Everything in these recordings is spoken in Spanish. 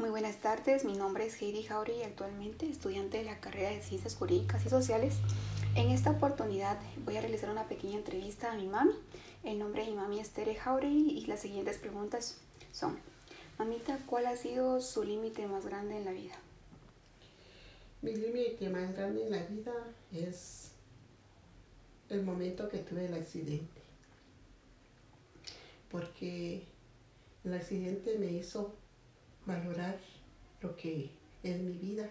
Muy buenas tardes, mi nombre es Heidi Jauregui, actualmente estudiante de la carrera de Ciencias Jurídicas y Sociales. En esta oportunidad voy a realizar una pequeña entrevista a mi mami. El nombre de mi mami es Tere Jauregui y las siguientes preguntas son, mamita, ¿cuál ha sido su límite más grande en la vida? Mi límite más grande en la vida es el momento que tuve el accidente. Porque el accidente me hizo valorar lo que es mi vida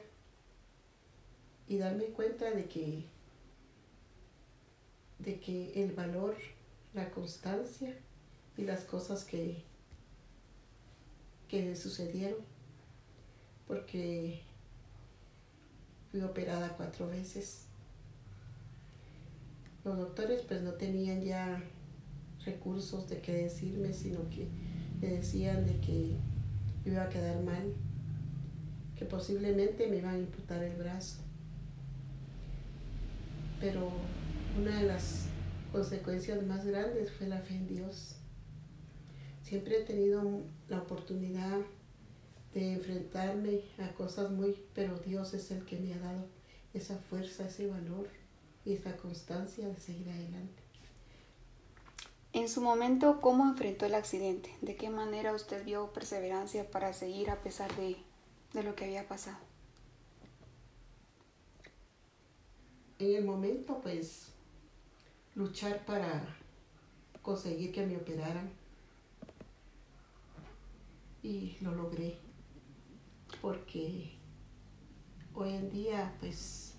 y darme cuenta de que de que el valor, la constancia y las cosas que que sucedieron porque fui operada cuatro veces. Los doctores pues no tenían ya recursos de qué decirme, sino que me decían de que iba a quedar mal, que posiblemente me iban a imputar el brazo. Pero una de las consecuencias más grandes fue la fe en Dios. Siempre he tenido la oportunidad de enfrentarme a cosas muy, pero Dios es el que me ha dado esa fuerza, ese valor y esa constancia de seguir adelante. En su momento, ¿cómo enfrentó el accidente? ¿De qué manera usted vio perseverancia para seguir a pesar de, de lo que había pasado? En el momento, pues, luchar para conseguir que me operaran. Y lo logré. Porque hoy en día, pues,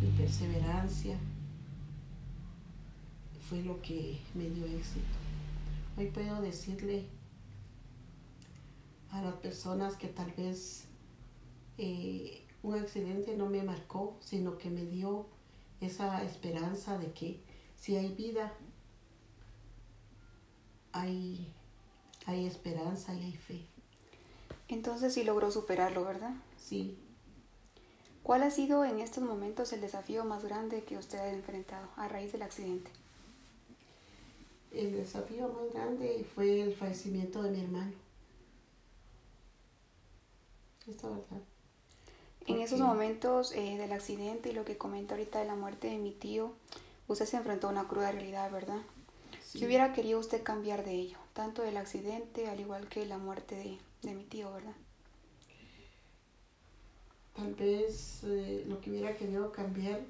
mi perseverancia, fue lo que me dio éxito. Hoy puedo decirle a las personas que tal vez eh, un accidente no me marcó, sino que me dio esa esperanza de que si hay vida, hay, hay esperanza y hay fe. Entonces sí logró superarlo, ¿verdad? Sí. ¿Cuál ha sido en estos momentos el desafío más grande que usted ha enfrentado a raíz del accidente? El desafío más grande fue el fallecimiento de mi hermano. Esta verdad. En esos momentos eh, del accidente y lo que comenta ahorita de la muerte de mi tío, usted se enfrentó a una cruda realidad, ¿verdad? ¿Qué hubiera querido usted cambiar de ello? Tanto del accidente, al igual que la muerte de, de mi tío, ¿verdad? Tal vez eh, lo que hubiera querido cambiar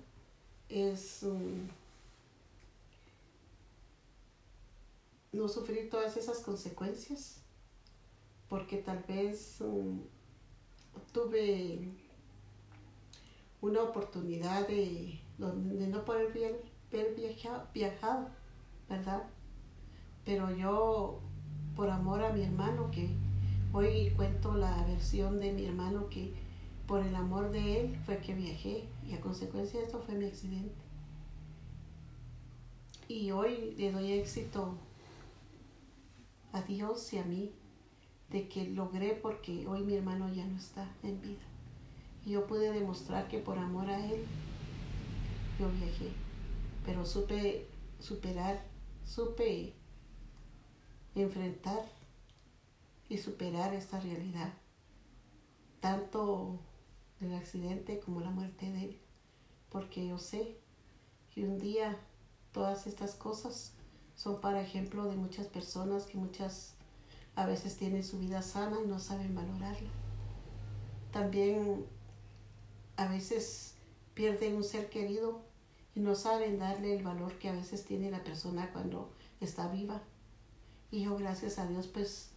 es... Um, no sufrir todas esas consecuencias, porque tal vez um, tuve una oportunidad de, no poder haber viajado, ¿verdad? Pero yo, por amor a mi hermano, que hoy cuento la versión de mi hermano que por el amor de él fue que viajé y a consecuencia de esto fue mi accidente. Y hoy le doy éxito a Dios y a mí de que logré porque hoy mi hermano ya no está en vida. Y yo pude demostrar que por amor a Él yo viajé, pero supe superar, supe enfrentar y superar esta realidad, tanto del accidente como la muerte de Él, porque yo sé que un día todas estas cosas son para ejemplo de muchas personas que muchas a veces tienen su vida sana y no saben valorarla. También a veces pierden un ser querido y no saben darle el valor que a veces tiene la persona cuando está viva. Y yo gracias a Dios pues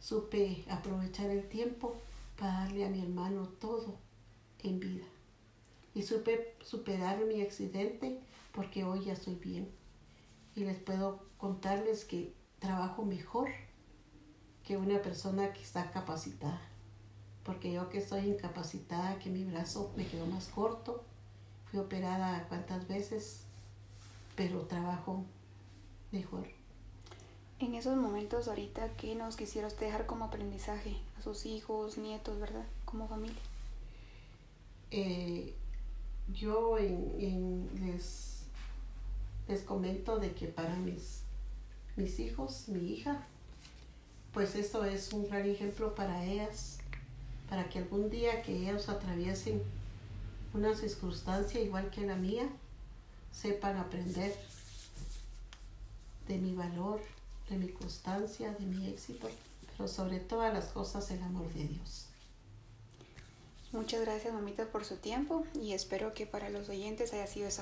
supe aprovechar el tiempo para darle a mi hermano todo en vida. Y supe superar mi accidente porque hoy ya estoy bien y les puedo contarles que trabajo mejor que una persona que está capacitada. Porque yo que estoy incapacitada, que mi brazo me quedó más corto, fui operada cuantas veces, pero trabajo mejor. En esos momentos ahorita, ¿qué nos quisiera dejar como aprendizaje a sus hijos, nietos, verdad? Como familia. Eh, yo en, en les les comento de que para mis, mis hijos, mi hija, pues esto es un gran ejemplo para ellas, para que algún día que ellos atraviesen una circunstancia igual que la mía, sepan aprender de mi valor, de mi constancia, de mi éxito, pero sobre todas las cosas el amor de Dios. Muchas gracias, mamita, por su tiempo y espero que para los oyentes haya sido de